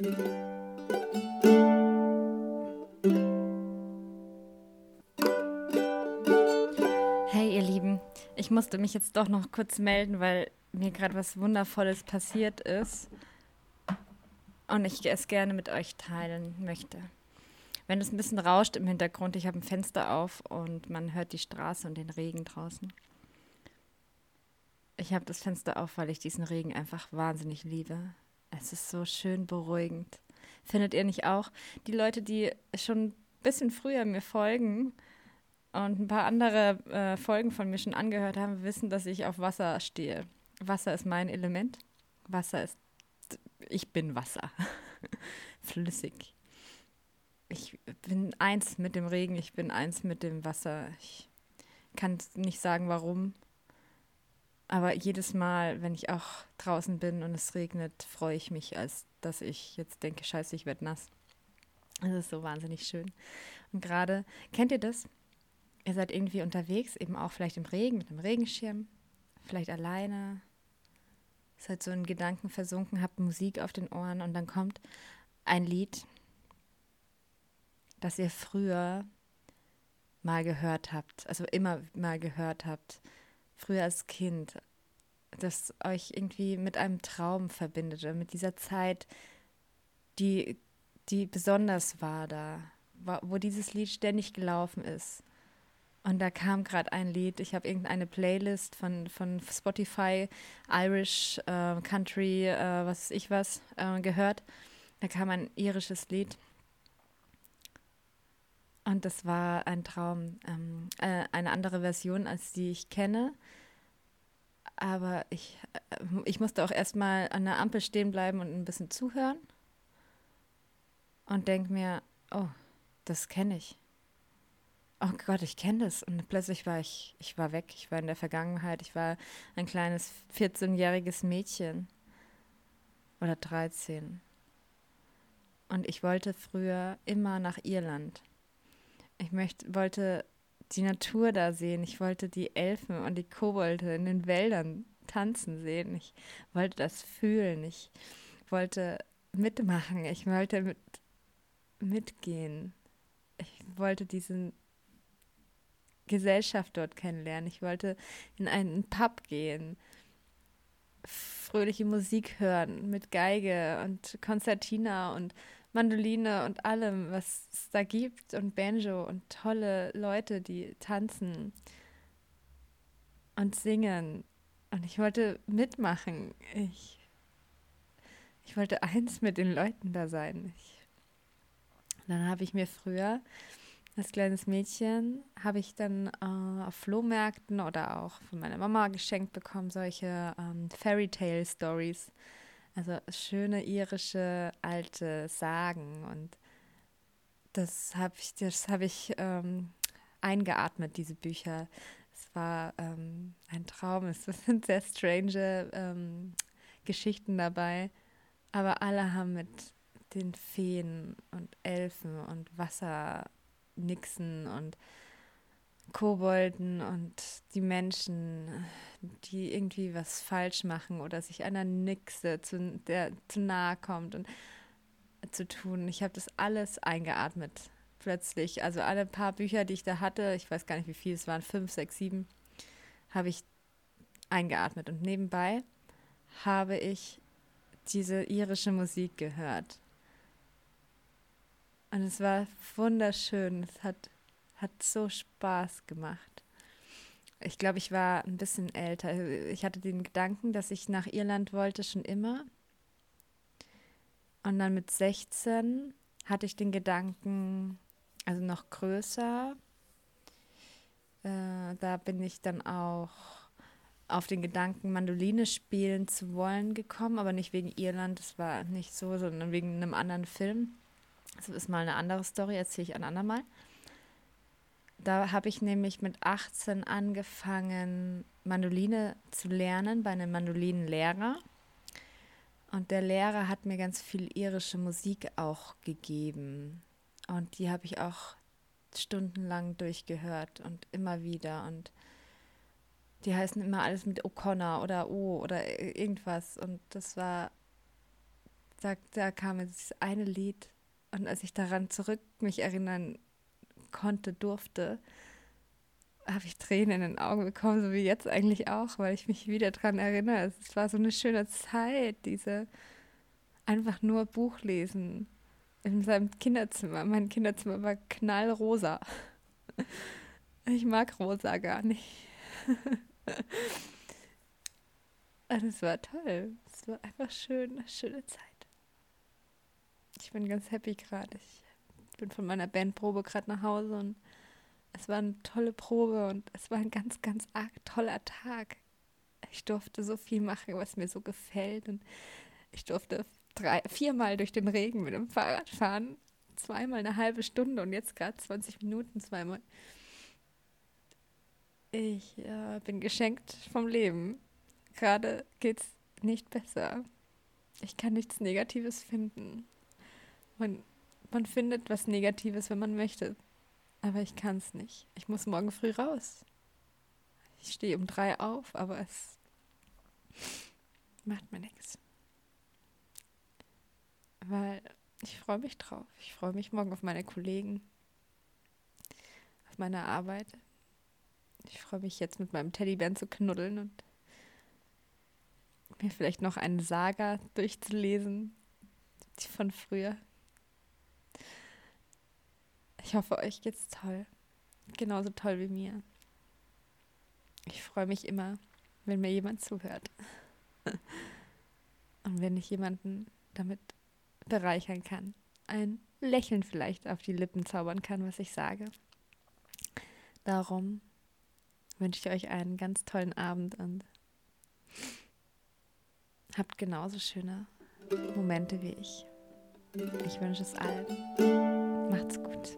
Hey ihr Lieben, ich musste mich jetzt doch noch kurz melden, weil mir gerade was Wundervolles passiert ist und ich es gerne mit euch teilen möchte. Wenn es ein bisschen rauscht im Hintergrund, ich habe ein Fenster auf und man hört die Straße und den Regen draußen. Ich habe das Fenster auf, weil ich diesen Regen einfach wahnsinnig liebe. Es ist so schön beruhigend. Findet ihr nicht auch? Die Leute, die schon ein bisschen früher mir folgen und ein paar andere äh, Folgen von mir schon angehört haben, wissen, dass ich auf Wasser stehe. Wasser ist mein Element. Wasser ist. Ich bin Wasser. Flüssig. Ich bin eins mit dem Regen, ich bin eins mit dem Wasser. Ich kann nicht sagen, warum. Aber jedes Mal, wenn ich auch draußen bin und es regnet, freue ich mich, als dass ich jetzt denke, scheiße, ich werde nass. Das ist so wahnsinnig schön. Und gerade, kennt ihr das? Ihr seid irgendwie unterwegs, eben auch vielleicht im Regen, mit einem Regenschirm, vielleicht alleine, seid so in Gedanken versunken, habt Musik auf den Ohren und dann kommt ein Lied, das ihr früher mal gehört habt, also immer mal gehört habt früher als Kind, das euch irgendwie mit einem Traum verbindet oder mit dieser Zeit, die, die besonders war da, wo dieses Lied ständig gelaufen ist. Und da kam gerade ein Lied, ich habe irgendeine Playlist von, von Spotify, Irish, äh, Country, äh, was weiß ich was, äh, gehört. Da kam ein irisches Lied. Und das war ein Traum, ähm, äh, eine andere Version, als die ich kenne. Aber ich, äh, ich musste auch erstmal an der Ampel stehen bleiben und ein bisschen zuhören. Und denke mir, oh, das kenne ich. Oh Gott, ich kenne das. Und plötzlich war ich, ich war weg. Ich war in der Vergangenheit. Ich war ein kleines 14-jähriges Mädchen. Oder 13. Und ich wollte früher immer nach Irland. Ich möchte, wollte die Natur da sehen. Ich wollte die Elfen und die Kobolde in den Wäldern tanzen sehen. Ich wollte das fühlen. Ich wollte mitmachen. Ich wollte mit, mitgehen. Ich wollte diese Gesellschaft dort kennenlernen. Ich wollte in einen Pub gehen, fröhliche Musik hören mit Geige und Konzertina und Mandoline und allem, was es da gibt und Banjo und tolle Leute, die tanzen und singen. Und ich wollte mitmachen. Ich, ich wollte eins mit den Leuten da sein. Ich, dann habe ich mir früher als kleines Mädchen habe ich dann äh, auf Flohmärkten oder auch von meiner Mama geschenkt bekommen solche ähm, Fairy Tale Stories also schöne irische alte Sagen und das habe ich, das habe ich ähm, eingeatmet, diese Bücher. Es war ähm, ein Traum. Es sind sehr strange ähm, Geschichten dabei, aber alle haben mit den Feen und Elfen und Wassernixen und Kobolden und die Menschen, die irgendwie was falsch machen oder sich einer Nixe zu, der zu nahe kommt und zu tun. Ich habe das alles eingeatmet plötzlich. Also alle paar Bücher, die ich da hatte, ich weiß gar nicht wie viel, es waren fünf, sechs, sieben, habe ich eingeatmet. Und nebenbei habe ich diese irische Musik gehört. Und es war wunderschön. Es hat hat so Spaß gemacht. Ich glaube, ich war ein bisschen älter. Ich hatte den Gedanken, dass ich nach Irland wollte, schon immer. Und dann mit 16 hatte ich den Gedanken, also noch größer. Äh, da bin ich dann auch auf den Gedanken, Mandoline spielen zu wollen gekommen, aber nicht wegen Irland, das war nicht so, sondern wegen einem anderen Film. Das ist mal eine andere Story, erzähle ich ein andermal. Da habe ich nämlich mit 18 angefangen, Mandoline zu lernen bei einem Mandolinenlehrer. Und der Lehrer hat mir ganz viel irische Musik auch gegeben. Und die habe ich auch stundenlang durchgehört und immer wieder. Und die heißen immer alles mit O'Connor oder O oder irgendwas. Und das war da, da kam das eine Lied und als ich daran zurück mich erinnern konnte, durfte, habe ich Tränen in den Augen bekommen, so wie jetzt eigentlich auch, weil ich mich wieder daran erinnere. Es war so eine schöne Zeit, diese einfach nur Buch lesen in seinem Kinderzimmer. Mein Kinderzimmer war knallrosa. Ich mag rosa gar nicht. Und es war toll. Es war einfach schön, eine schöne Zeit. Ich bin ganz happy gerade. Ich bin von meiner Bandprobe gerade nach Hause und es war eine tolle Probe und es war ein ganz, ganz arg toller Tag. Ich durfte so viel machen, was mir so gefällt und ich durfte drei, viermal durch den Regen mit dem Fahrrad fahren, zweimal eine halbe Stunde und jetzt gerade 20 Minuten zweimal. Ich äh, bin geschenkt vom Leben. Gerade geht's nicht besser. Ich kann nichts Negatives finden. Man, man findet was Negatives, wenn man möchte. Aber ich kann es nicht. Ich muss morgen früh raus. Ich stehe um drei auf, aber es macht mir nichts. Weil ich freue mich drauf. Ich freue mich morgen auf meine Kollegen, auf meine Arbeit. Ich freue mich jetzt mit meinem Teddybären zu knuddeln und mir vielleicht noch eine Saga durchzulesen, von früher. Ich hoffe, euch geht's toll. Genauso toll wie mir. Ich freue mich immer, wenn mir jemand zuhört. Und wenn ich jemanden damit bereichern kann. Ein Lächeln vielleicht auf die Lippen zaubern kann, was ich sage. Darum wünsche ich euch einen ganz tollen Abend und habt genauso schöne Momente wie ich. Ich wünsche es allen. Macht's gut.